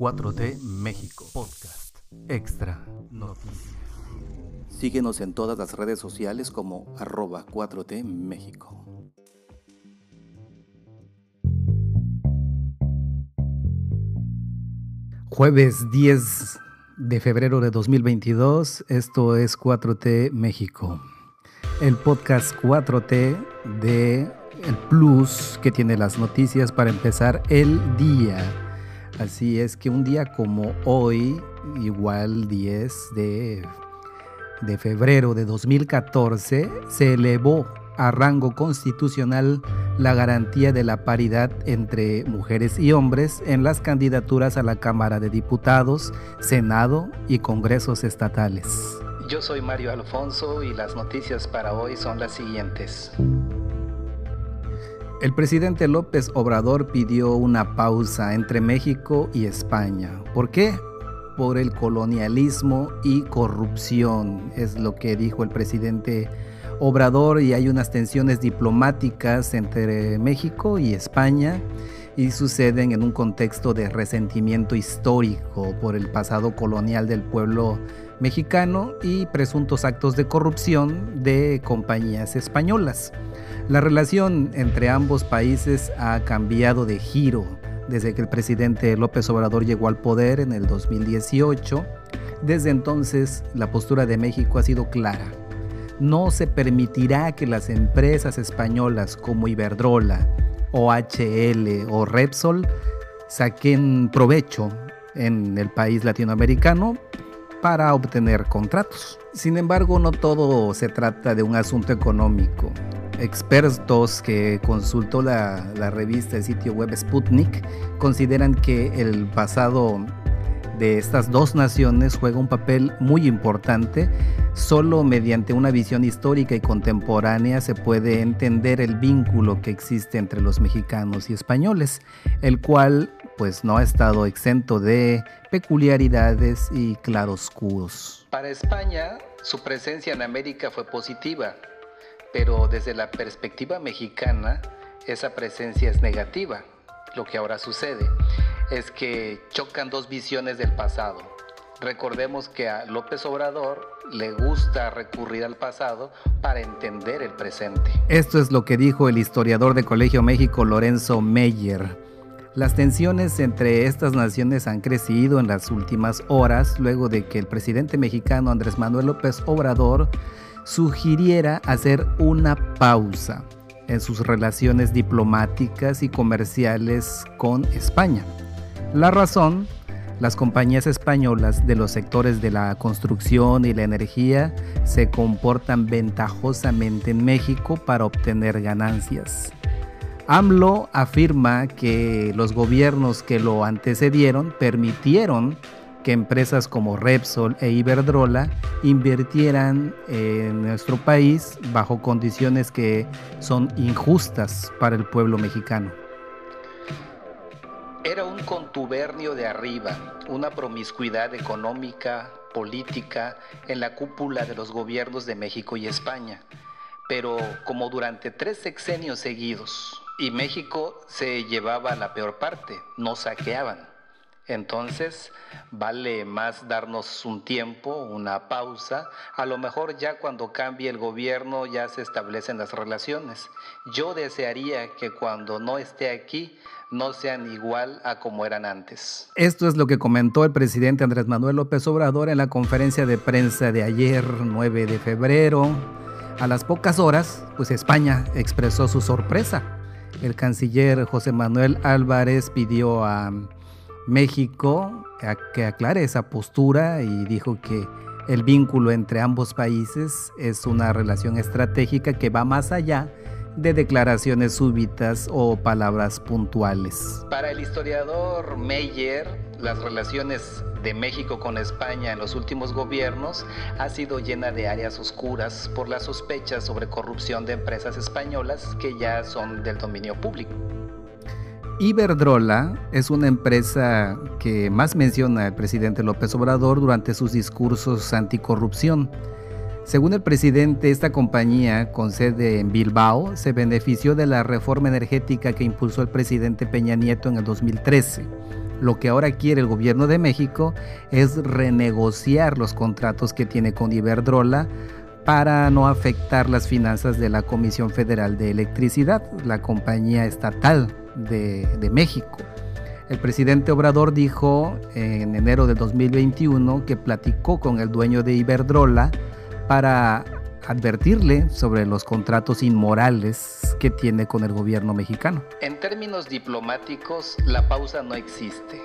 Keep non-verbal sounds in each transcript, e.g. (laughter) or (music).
4T México Podcast Extra Noticias. Síguenos en todas las redes sociales como arroba 4T México. Jueves 10 de febrero de 2022, esto es 4T México, el podcast 4T de el Plus que tiene las noticias para empezar el día. Así es que un día como hoy, igual 10 de, de febrero de 2014, se elevó a rango constitucional la garantía de la paridad entre mujeres y hombres en las candidaturas a la Cámara de Diputados, Senado y Congresos estatales. Yo soy Mario Alfonso y las noticias para hoy son las siguientes. El presidente López Obrador pidió una pausa entre México y España. ¿Por qué? Por el colonialismo y corrupción, es lo que dijo el presidente Obrador y hay unas tensiones diplomáticas entre México y España y suceden en un contexto de resentimiento histórico por el pasado colonial del pueblo mexicano y presuntos actos de corrupción de compañías españolas. La relación entre ambos países ha cambiado de giro desde que el presidente López Obrador llegó al poder en el 2018. Desde entonces la postura de México ha sido clara no se permitirá que las empresas españolas como Iberdrola, OHL o Repsol saquen provecho en el país latinoamericano para obtener contratos. Sin embargo, no todo se trata de un asunto económico. Expertos que consultó la, la revista el sitio web Sputnik consideran que el pasado de estas dos naciones juega un papel muy importante. Solo mediante una visión histórica y contemporánea se puede entender el vínculo que existe entre los mexicanos y españoles, el cual pues no ha estado exento de peculiaridades y claroscuros. Para España, su presencia en América fue positiva, pero desde la perspectiva mexicana, esa presencia es negativa, lo que ahora sucede es que chocan dos visiones del pasado. Recordemos que a López Obrador le gusta recurrir al pasado para entender el presente. Esto es lo que dijo el historiador de Colegio México Lorenzo Meyer. Las tensiones entre estas naciones han crecido en las últimas horas luego de que el presidente mexicano Andrés Manuel López Obrador sugiriera hacer una pausa en sus relaciones diplomáticas y comerciales con España. La razón, las compañías españolas de los sectores de la construcción y la energía se comportan ventajosamente en México para obtener ganancias. AMLO afirma que los gobiernos que lo antecedieron permitieron que empresas como Repsol e Iberdrola invirtieran en nuestro país bajo condiciones que son injustas para el pueblo mexicano. Era un contubernio de arriba, una promiscuidad económica, política, en la cúpula de los gobiernos de México y España. Pero como durante tres sexenios seguidos, y México se llevaba la peor parte, no saqueaban. Entonces, vale más darnos un tiempo, una pausa. A lo mejor ya cuando cambie el gobierno ya se establecen las relaciones. Yo desearía que cuando no esté aquí no sean igual a como eran antes. Esto es lo que comentó el presidente Andrés Manuel López Obrador en la conferencia de prensa de ayer, 9 de febrero. A las pocas horas, pues España expresó su sorpresa. El canciller José Manuel Álvarez pidió a México que aclare esa postura y dijo que el vínculo entre ambos países es una relación estratégica que va más allá de declaraciones súbitas o palabras puntuales. Para el historiador Meyer, las relaciones de México con España en los últimos gobiernos ha sido llena de áreas oscuras por las sospechas sobre corrupción de empresas españolas que ya son del dominio público. Iberdrola es una empresa que más menciona el presidente López Obrador durante sus discursos anticorrupción. Según el presidente, esta compañía, con sede en Bilbao, se benefició de la reforma energética que impulsó el presidente Peña Nieto en el 2013. Lo que ahora quiere el gobierno de México es renegociar los contratos que tiene con Iberdrola para no afectar las finanzas de la Comisión Federal de Electricidad, la compañía estatal de, de México. El presidente Obrador dijo en enero de 2021 que platicó con el dueño de Iberdrola para advertirle sobre los contratos inmorales que tiene con el gobierno mexicano. En términos diplomáticos, la pausa no existe.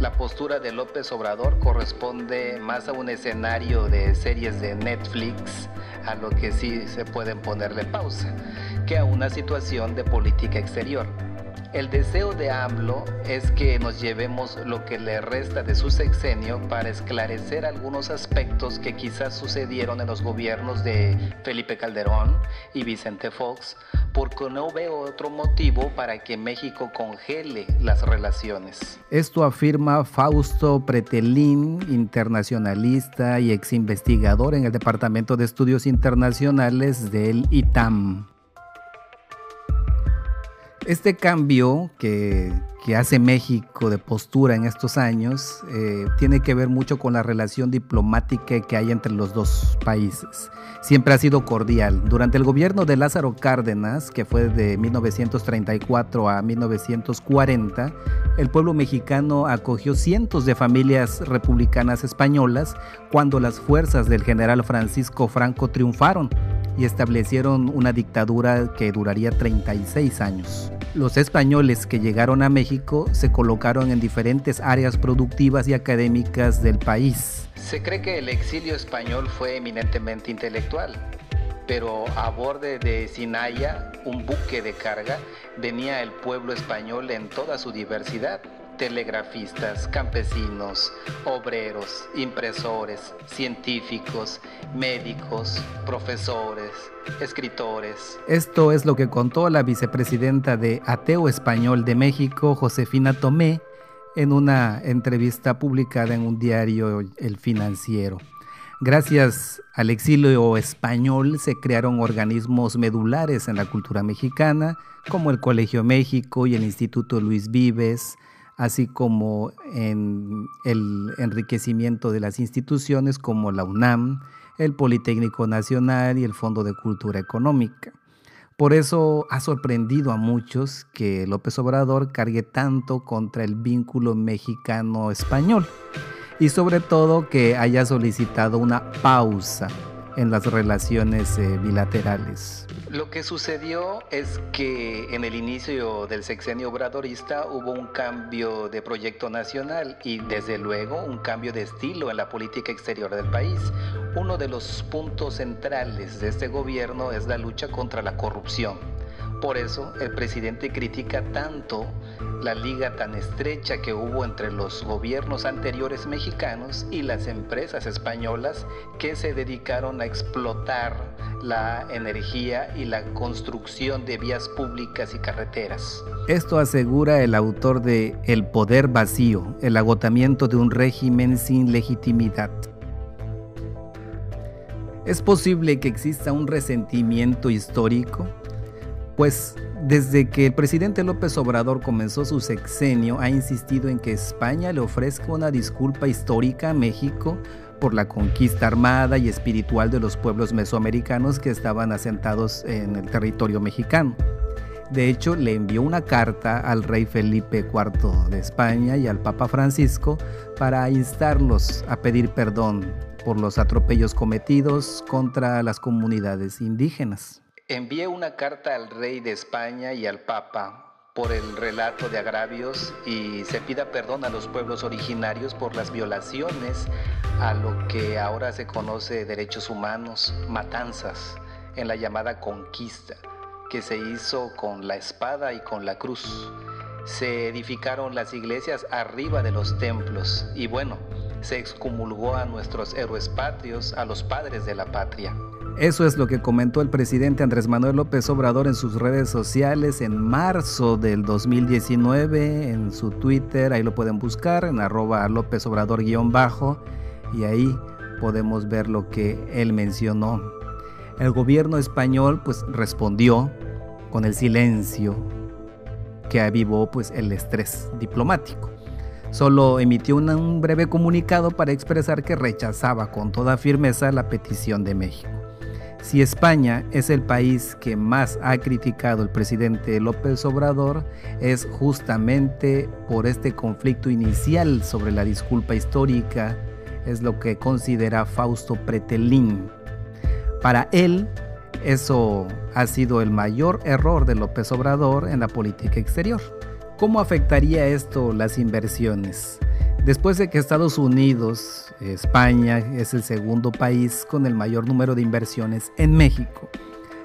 La postura de López Obrador corresponde más a un escenario de series de Netflix, a lo que sí se pueden ponerle pausa, que a una situación de política exterior. El deseo de AMLO es que nos llevemos lo que le resta de su sexenio para esclarecer algunos aspectos que quizás sucedieron en los gobiernos de Felipe Calderón y Vicente Fox, porque no veo otro motivo para que México congele las relaciones. Esto afirma Fausto Pretelín, internacionalista y ex investigador en el Departamento de Estudios Internacionales del ITAM. Este cambio que, hace México de postura en estos años eh, tiene que ver mucho con la relación diplomática que hay entre los dos países. Siempre ha sido cordial. Durante el gobierno de Lázaro Cárdenas, que fue de 1934 a 1940, el pueblo mexicano acogió cientos de familias republicanas españolas cuando las fuerzas del general Francisco Franco triunfaron y establecieron una dictadura que duraría 36 años. Los españoles que llegaron a México se colocaron en diferentes áreas productivas y académicas del país. Se cree que el exilio español fue eminentemente intelectual, pero a borde de Sinaya, un buque de carga, venía el pueblo español en toda su diversidad telegrafistas, campesinos, obreros, impresores, científicos, médicos, profesores, escritores. Esto es lo que contó la vicepresidenta de Ateo Español de México, Josefina Tomé, en una entrevista publicada en un diario El Financiero. Gracias al exilio español se crearon organismos medulares en la cultura mexicana, como el Colegio México y el Instituto Luis Vives, así como en el enriquecimiento de las instituciones como la UNAM, el Politécnico Nacional y el Fondo de Cultura Económica. Por eso ha sorprendido a muchos que López Obrador cargue tanto contra el vínculo mexicano-español y sobre todo que haya solicitado una pausa en las relaciones eh, bilaterales. Lo que sucedió es que en el inicio del sexenio obradorista hubo un cambio de proyecto nacional y desde luego un cambio de estilo en la política exterior del país. Uno de los puntos centrales de este gobierno es la lucha contra la corrupción. Por eso el presidente critica tanto la liga tan estrecha que hubo entre los gobiernos anteriores mexicanos y las empresas españolas que se dedicaron a explotar la energía y la construcción de vías públicas y carreteras. Esto asegura el autor de El poder vacío, el agotamiento de un régimen sin legitimidad. ¿Es posible que exista un resentimiento histórico? Pues desde que el presidente López Obrador comenzó su sexenio ha insistido en que España le ofrezca una disculpa histórica a México por la conquista armada y espiritual de los pueblos mesoamericanos que estaban asentados en el territorio mexicano. De hecho, le envió una carta al rey Felipe IV de España y al Papa Francisco para instarlos a pedir perdón por los atropellos cometidos contra las comunidades indígenas. Envié una carta al rey de España y al Papa por el relato de agravios y se pida perdón a los pueblos originarios por las violaciones a lo que ahora se conoce derechos humanos, matanzas, en la llamada conquista, que se hizo con la espada y con la cruz. Se edificaron las iglesias arriba de los templos y bueno, se excomulgó a nuestros héroes patrios, a los padres de la patria. Eso es lo que comentó el presidente Andrés Manuel López Obrador en sus redes sociales en marzo del 2019, en su Twitter, ahí lo pueden buscar, en arroba López Obrador guion bajo, y ahí podemos ver lo que él mencionó. El gobierno español pues respondió con el silencio que avivó pues el estrés diplomático. solo emitió un breve comunicado para expresar que rechazaba con toda firmeza la petición de México. Si España es el país que más ha criticado el presidente López Obrador, es justamente por este conflicto inicial sobre la disculpa histórica, es lo que considera Fausto Pretelín. Para él, eso ha sido el mayor error de López Obrador en la política exterior. ¿Cómo afectaría esto las inversiones? Después de que Estados Unidos, España, es el segundo país con el mayor número de inversiones en México.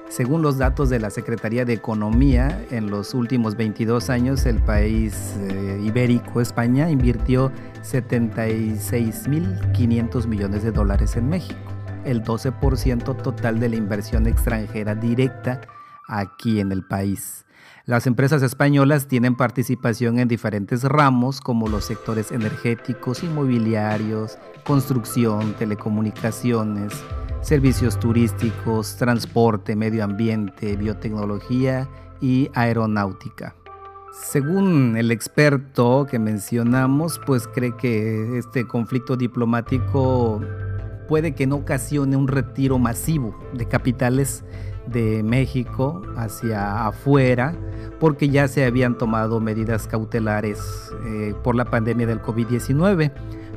Según los datos de la Secretaría de Economía, en los últimos 22 años el país eh, ibérico, España, invirtió 76.500 millones de dólares en México, el 12% total de la inversión extranjera directa aquí en el país. Las empresas españolas tienen participación en diferentes ramos como los sectores energéticos, inmobiliarios, construcción, telecomunicaciones, servicios turísticos, transporte, medio ambiente, biotecnología y aeronáutica. Según el experto que mencionamos, pues cree que este conflicto diplomático puede que no ocasione un retiro masivo de capitales de México hacia afuera, porque ya se habían tomado medidas cautelares eh, por la pandemia del COVID-19.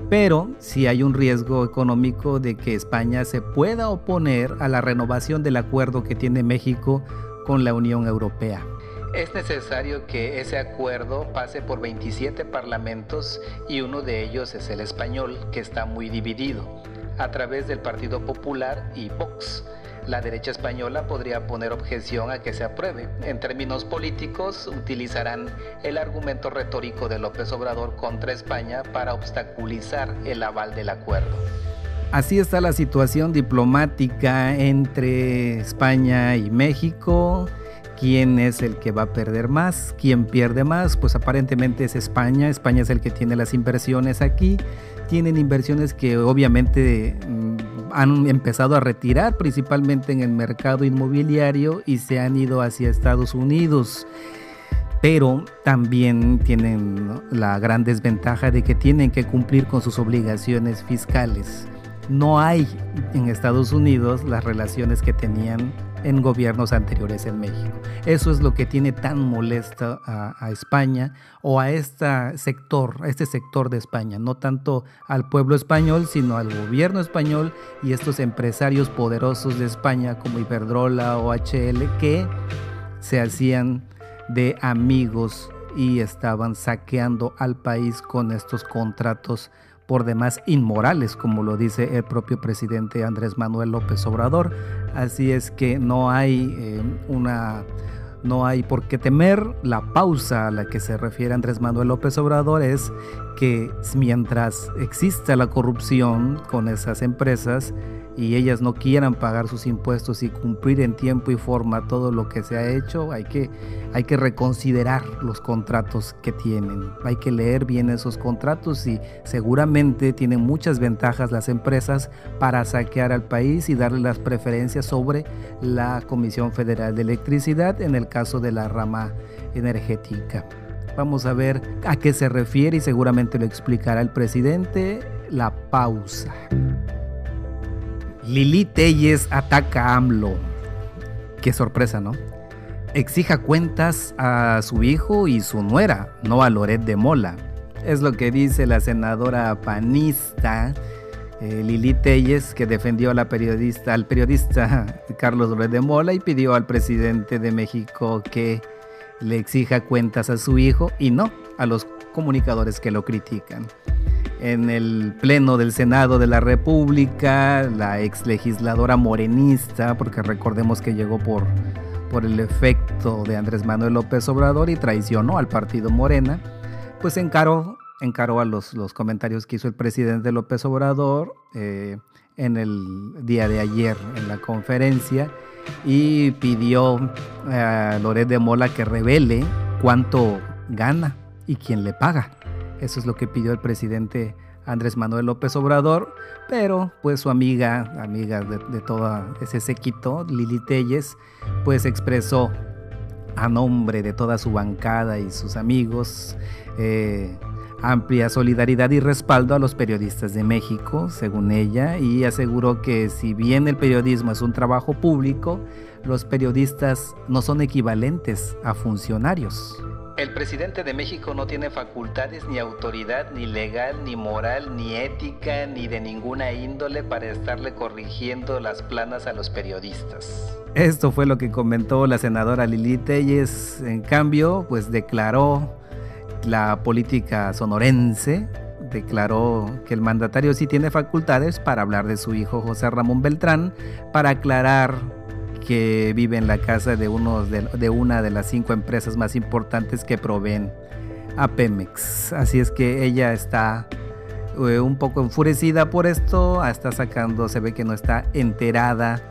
Pero sí hay un riesgo económico de que España se pueda oponer a la renovación del acuerdo que tiene México con la Unión Europea. Es necesario que ese acuerdo pase por 27 parlamentos y uno de ellos es el español, que está muy dividido, a través del Partido Popular y Vox la derecha española podría poner objeción a que se apruebe. En términos políticos, utilizarán el argumento retórico de López Obrador contra España para obstaculizar el aval del acuerdo. Así está la situación diplomática entre España y México. ¿Quién es el que va a perder más? ¿Quién pierde más? Pues aparentemente es España. España es el que tiene las inversiones aquí. Tienen inversiones que obviamente mm, han empezado a retirar principalmente en el mercado inmobiliario y se han ido hacia Estados Unidos. Pero también tienen la gran desventaja de que tienen que cumplir con sus obligaciones fiscales. No hay en Estados Unidos las relaciones que tenían en gobiernos anteriores en México. Eso es lo que tiene tan molesta a, España o a este sector, a este sector de España, no tanto al pueblo español, sino al gobierno español y estos empresarios poderosos de España como Iberdrola o HL que se hacían de amigos y estaban saqueando al país con estos contratos por demás inmorales, como lo dice el propio presidente Andrés Manuel López Obrador. Así es que no hay eh, una no hay por qué temer. La pausa a la que se refiere Andrés Manuel López Obrador es que mientras exista la corrupción con esas empresas, y ellas no quieran pagar sus impuestos y cumplir en tiempo y forma todo lo que se ha hecho, hay que, hay que reconsiderar los contratos que tienen. Hay que leer bien esos contratos y seguramente tienen muchas ventajas las empresas para saquear al país y darle las preferencias sobre la Comisión Federal de Electricidad en el caso de la rama energética. Vamos a ver a qué se refiere y seguramente lo explicará el presidente. La pausa. Lili Telles ataca a AMLO. Qué sorpresa, ¿no? Exija cuentas a su hijo y su nuera, no a Loret de Mola. Es lo que dice la senadora panista eh, Lili Telles, que defendió a la periodista, al periodista (laughs) Carlos Loret de Mola y pidió al presidente de México que le exija cuentas a su hijo y no a los comunicadores que lo critican. En el Pleno del Senado de la República, la ex legisladora morenista, porque recordemos que llegó por, por el efecto de Andrés Manuel López Obrador y traicionó al partido Morena, pues encaró, encaró a los, los comentarios que hizo el presidente López Obrador eh, en el día de ayer en la conferencia y pidió a Loret de Mola que revele cuánto gana y quién le paga. Eso es lo que pidió el presidente Andrés Manuel López Obrador, pero pues su amiga, amiga de, todo ese séquito, Lili Telles, pues expresó a nombre de toda su bancada y sus amigos, eh, amplia solidaridad y respaldo a los periodistas de México, según ella, y aseguró que si bien el periodismo es un trabajo público, los periodistas no son equivalentes a funcionarios. El presidente de México no tiene facultades ni autoridad ni legal, ni moral, ni ética, ni de ninguna índole para estarle corrigiendo las planas a los periodistas. Esto fue lo que comentó la senadora Lili Telles. En cambio, pues declaró la política sonorense, declaró que el mandatario sí tiene facultades para hablar de su hijo José Ramón Beltrán, para aclarar que vive en la casa de, uno de, una de las cinco empresas más importantes que proveen a Pemex. Así es que ella está eh, un poco enfurecida por esto, está sacando, se ve que no está enterada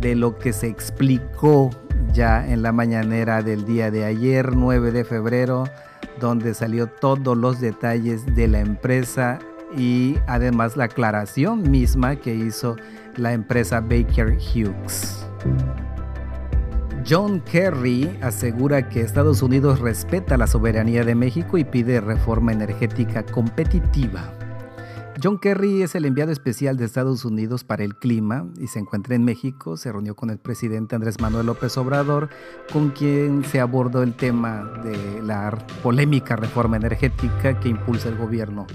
de lo que se explicó ya en la mañanera del día de ayer, 9 de febrero, donde salió todos los detalles de la empresa y además la aclaración misma que hizo la empresa Baker Hughes. John Kerry asegura que Estados Unidos respeta la soberanía de México y pide reforma energética competitiva. John Kerry es el enviado especial de Estados Unidos para el clima y se encuentra en México. Se reunió con el presidente Andrés Manuel López Obrador, con quien se abordó el tema de la polémica reforma energética que impulsa el gobierno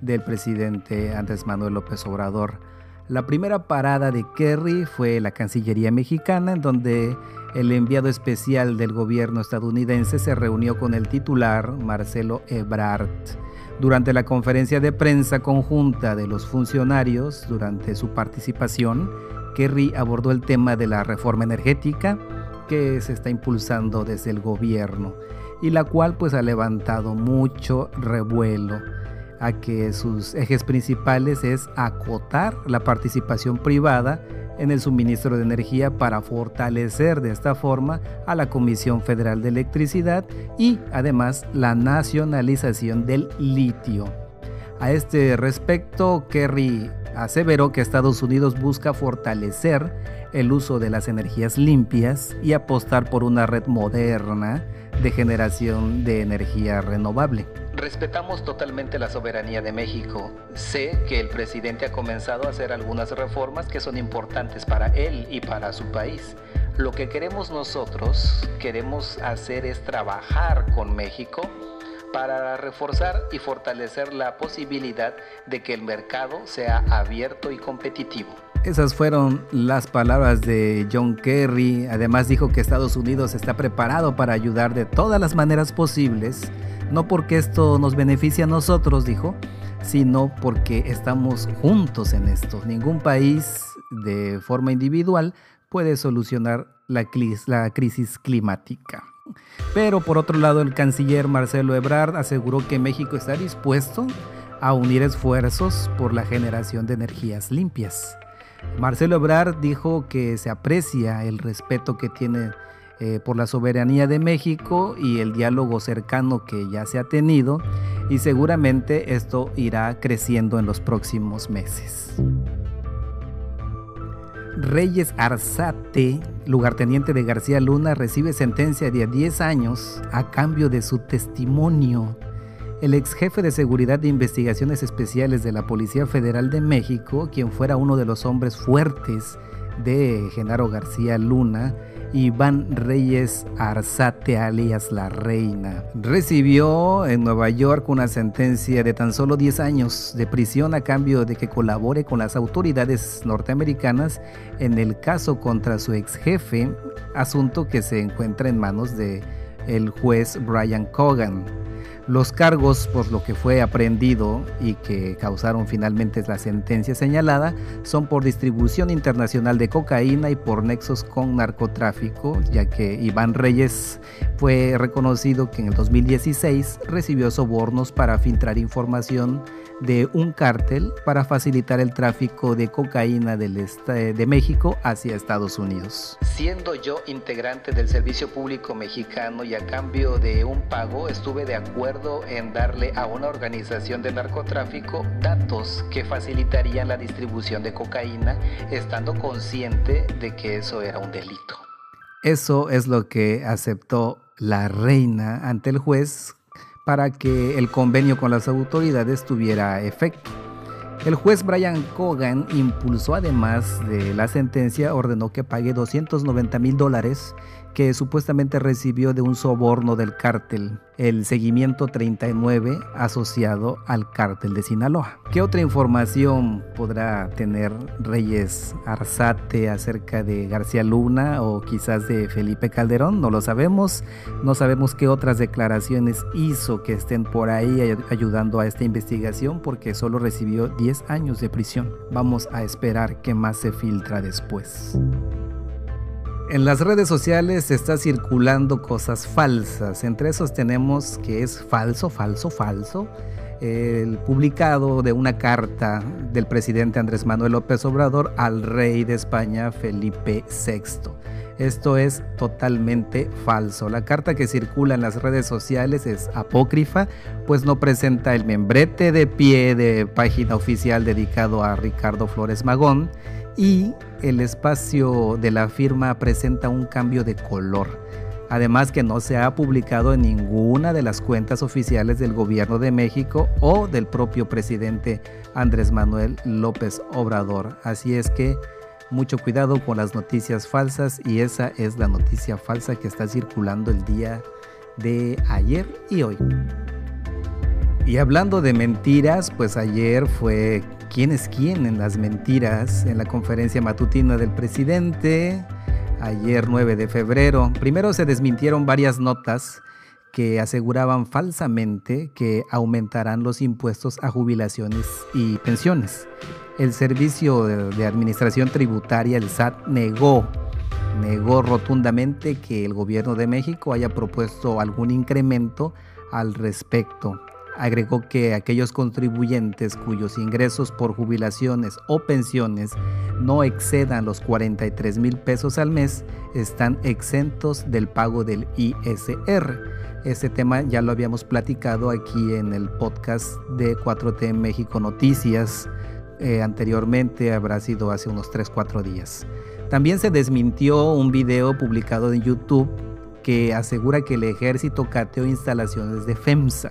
del presidente Andrés Manuel López Obrador. La primera parada de Kerry fue la Cancillería mexicana, en donde el enviado especial del gobierno estadounidense se reunió con el titular Marcelo Ebrard. Durante la conferencia de prensa conjunta de los funcionarios, durante su participación, Kerry abordó el tema de la reforma energética que se está impulsando desde el gobierno y la cual pues ha levantado mucho revuelo a que sus ejes principales es acotar la participación privada en el suministro de energía para fortalecer de esta forma a la Comisión Federal de Electricidad y además la nacionalización del litio. A este respecto, Kerry aseveró que Estados Unidos busca fortalecer el uso de las energías limpias y apostar por una red moderna de generación de energía renovable. Respetamos totalmente la soberanía de México. Sé que el presidente ha comenzado a hacer algunas reformas que son importantes para él y para su país. Lo que queremos nosotros, queremos hacer es trabajar con México para reforzar y fortalecer la posibilidad de que el mercado sea abierto y competitivo. Esas fueron las palabras de John Kerry. Además dijo que Estados Unidos está preparado para ayudar de todas las maneras posibles, no porque esto nos beneficie a nosotros, dijo, sino porque estamos juntos en esto. Ningún país de forma individual puede solucionar la, crisis climática. Pero por otro lado, el canciller Marcelo Ebrard aseguró que México está dispuesto a unir esfuerzos por la generación de energías limpias. Marcelo Ebrard dijo que se aprecia el respeto que tiene eh, por la soberanía de México y el diálogo cercano que ya se ha tenido y seguramente esto irá creciendo en los próximos meses. Reyes Arzate, lugarteniente de García Luna, recibe sentencia de 10 años a cambio de su testimonio el ex jefe de Seguridad de Investigaciones Especiales de la Policía Federal de México, quien fuera uno de los hombres fuertes de Genaro García Luna, Iván Reyes Arzate alias La Reina. Recibió en Nueva York una sentencia de tan solo 10 años de prisión a cambio de que colabore con las autoridades norteamericanas en el caso contra su ex jefe, asunto que se encuentra en manos de juez Brian Cogan. Los cargos por lo que fue aprendido y que causaron finalmente la sentencia señalada son por distribución internacional de cocaína y por nexos con narcotráfico, ya que Iván Reyes fue reconocido que en el 2016 recibió sobornos para filtrar información de un cártel para facilitar el tráfico de cocaína del este de México hacia Estados Unidos. Siendo yo integrante del Servicio Público Mexicano y a cambio de un pago estuve de acuerdo en darle a una organización de narcotráfico datos que facilitarían la distribución de cocaína estando consciente de que eso era un delito. Eso es lo que aceptó la reina ante el juez para que el convenio con las autoridades tuviera efecto. El juez Brian Cogan impulsó además de la sentencia, ordenó que pague 290 mil dólares que supuestamente recibió de un soborno del cártel, el seguimiento 39 asociado al cártel de Sinaloa. ¿Qué otra información podrá tener Reyes Arzate acerca de García Luna o quizás de Felipe Calderón? No lo sabemos. No sabemos qué otras declaraciones hizo que estén por ahí ayudando a esta investigación porque solo recibió 10 años de prisión. Vamos a esperar qué más se filtra después. En las redes sociales está circulando cosas falsas. Entre esos tenemos que es falso, falso, falso. El publicado de una carta del presidente Andrés Manuel López Obrador al rey de España Felipe VI. Esto es totalmente falso. La carta que circula en las redes sociales es apócrifa, pues no presenta el membrete de pie de página oficial dedicado a Ricardo Flores Magón y el espacio de la firma presenta un cambio de color. Además que no se ha publicado en ninguna de las cuentas oficiales del gobierno de México o del propio presidente Andrés Manuel López Obrador. Así es que mucho cuidado con las noticias falsas y esa es la noticia falsa que está circulando el día de ayer y hoy. Y hablando de mentiras, pues ayer fue quién es quién en las mentiras en la conferencia matutina del presidente, ayer 9 de febrero. Primero se desmintieron varias notas que aseguraban falsamente que aumentarán los impuestos a jubilaciones y pensiones. El Servicio de Administración Tributaria, el SAT, negó, negó rotundamente que el gobierno de México haya propuesto algún incremento al respecto. Agregó que aquellos contribuyentes cuyos ingresos por jubilaciones o pensiones no excedan los 43 mil pesos al mes están exentos del pago del ISR. Este tema ya lo habíamos platicado aquí en el podcast de 4T México Noticias. Eh, anteriormente habrá sido hace unos 3-4 días. También se desmintió un video publicado en YouTube que asegura que el ejército cateó instalaciones de FEMSA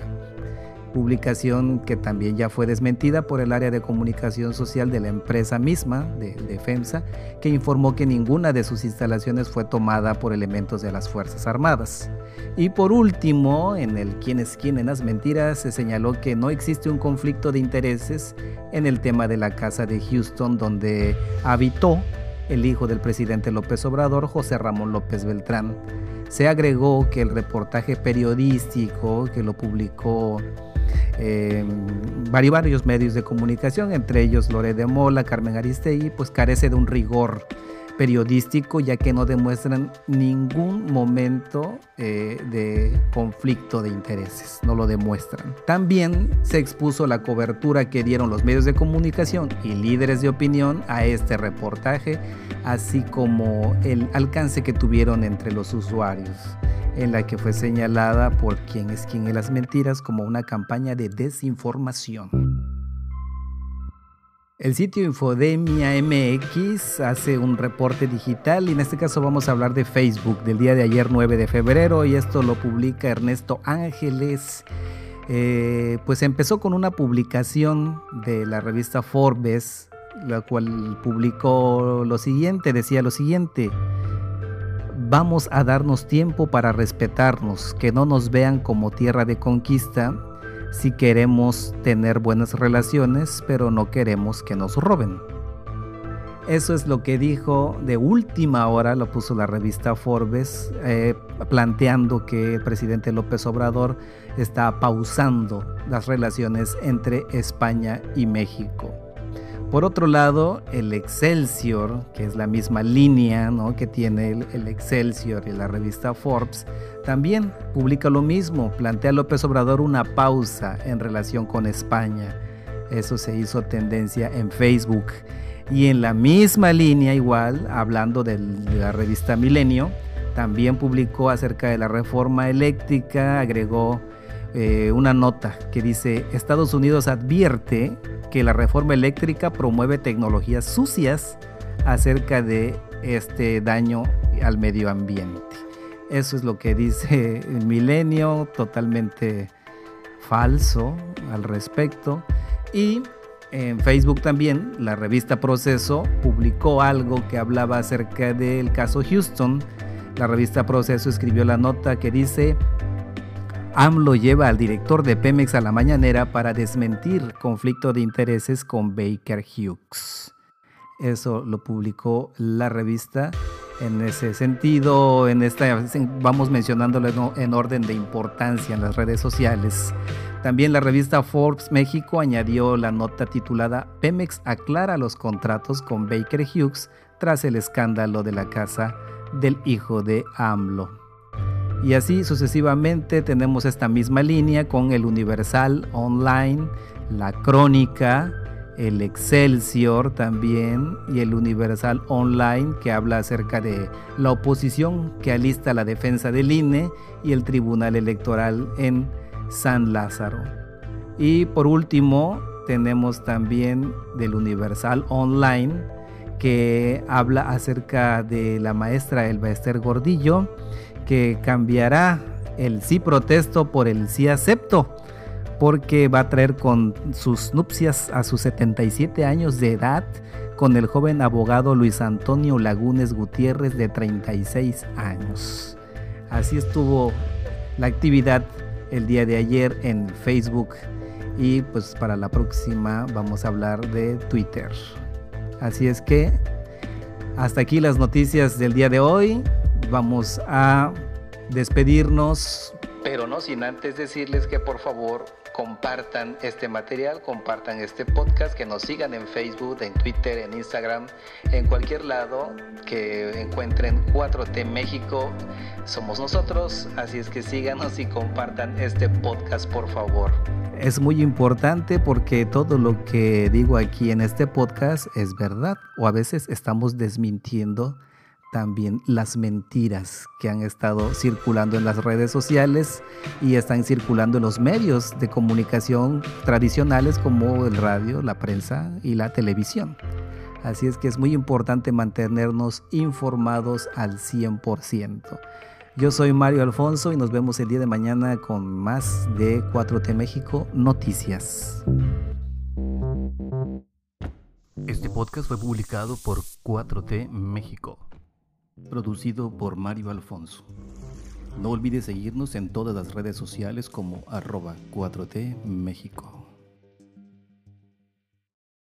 publicación que también ya fue desmentida por el área de comunicación social de la empresa misma, de, FEMSA, que informó que ninguna de sus instalaciones fue tomada por elementos de las Fuerzas Armadas. Y por último, en el quién es quién en las mentiras, se señaló que no existe un conflicto de intereses en el tema de la casa de Houston donde habitó el hijo del presidente López Obrador, José Ramón López Beltrán. Se agregó que el reportaje periodístico que lo publicó eh, varios medios de comunicación, entre ellos Lore de Mola, Carmen Aristegui, pues carece de un rigor periodístico ya que no demuestran ningún momento eh, de conflicto de intereses, no lo demuestran. También se expuso la cobertura que dieron los medios de comunicación y líderes de opinión a este reportaje, así como el alcance que tuvieron entre los usuarios en la que fue señalada por quien es quien en las mentiras como una campaña de desinformación. El sitio Infodemia MX hace un reporte digital y en este caso vamos a hablar de Facebook del día de ayer 9 de febrero y esto lo publica Ernesto Ángeles. Eh, pues empezó con una publicación de la revista Forbes, la cual publicó lo siguiente, decía lo siguiente, vamos a darnos tiempo para respetarnos, que no nos vean como tierra de conquista si queremos tener buenas relaciones, pero no queremos que nos roben. Eso es lo que dijo de última hora, lo puso la revista Forbes, eh, planteando que el presidente López Obrador está pausando las relaciones entre España y México. Por otro lado, el Excelsior, que es la misma línea que tiene el, Excelsior y la revista Forbes, también publica lo mismo, plantea a López Obrador una pausa en relación con España. Eso se hizo tendencia en Facebook. Y en la misma línea, igual, hablando de la revista Milenio, también publicó acerca de la reforma eléctrica, agregó eh, una nota que dice, Estados Unidos advierte que la reforma eléctrica promueve tecnologías sucias acerca de este daño al medio ambiente. Eso es lo que dice el milenio, totalmente falso al respecto. Y en Facebook también, la revista Proceso publicó algo que hablaba acerca del caso Houston. La revista Proceso escribió la nota que dice, AMLO lleva al director de Pemex a la mañanera para desmentir conflicto de intereses con Baker Hughes. Eso lo publicó la revista. En ese sentido, en esta vamos mencionándolo en orden de importancia en las redes sociales. También la revista Forbes México añadió la nota titulada Pemex aclara los contratos con Baker Hughes tras el escándalo de la casa del hijo de AMLO. Y así sucesivamente tenemos esta misma línea con el Universal Online, la Crónica, el Excelsior también y el Universal Online que habla acerca de la oposición que alista la defensa del INE y el Tribunal Electoral en San Lázaro. Y por último tenemos también del Universal Online que habla acerca de la maestra Elba Esther Gordillo que cambiará el sí protesto por el sí acepto porque va a traer con sus nupcias a sus 77 años de edad con el joven abogado Luis Antonio Lagunes Gutiérrez de 36 años. Así estuvo la actividad el día de ayer en Facebook y pues para la próxima vamos a hablar de Twitter. Así es que hasta aquí las noticias del día de hoy. Vamos a despedirnos. Pero no sin antes decirles que por favor compartan este material, compartan este podcast, que nos sigan en Facebook, en Twitter, en Instagram, en cualquier lado que encuentren 4T México. Somos nosotros, así es que síganos y compartan este podcast, por favor. Es muy importante porque todo lo que digo aquí en este podcast es verdad o a veces estamos desmintiendo también las mentiras que han estado circulando en las redes sociales y están circulando en los medios de comunicación tradicionales como el radio, la prensa y la televisión. Así es que es muy importante mantenernos informados al 100%. Yo soy Mario Alfonso y nos vemos el día de mañana con más de 4T México Noticias. Este podcast fue publicado por 4T México. Producido por Mario Alfonso. No olvides seguirnos en todas las redes sociales como arroba 4T México.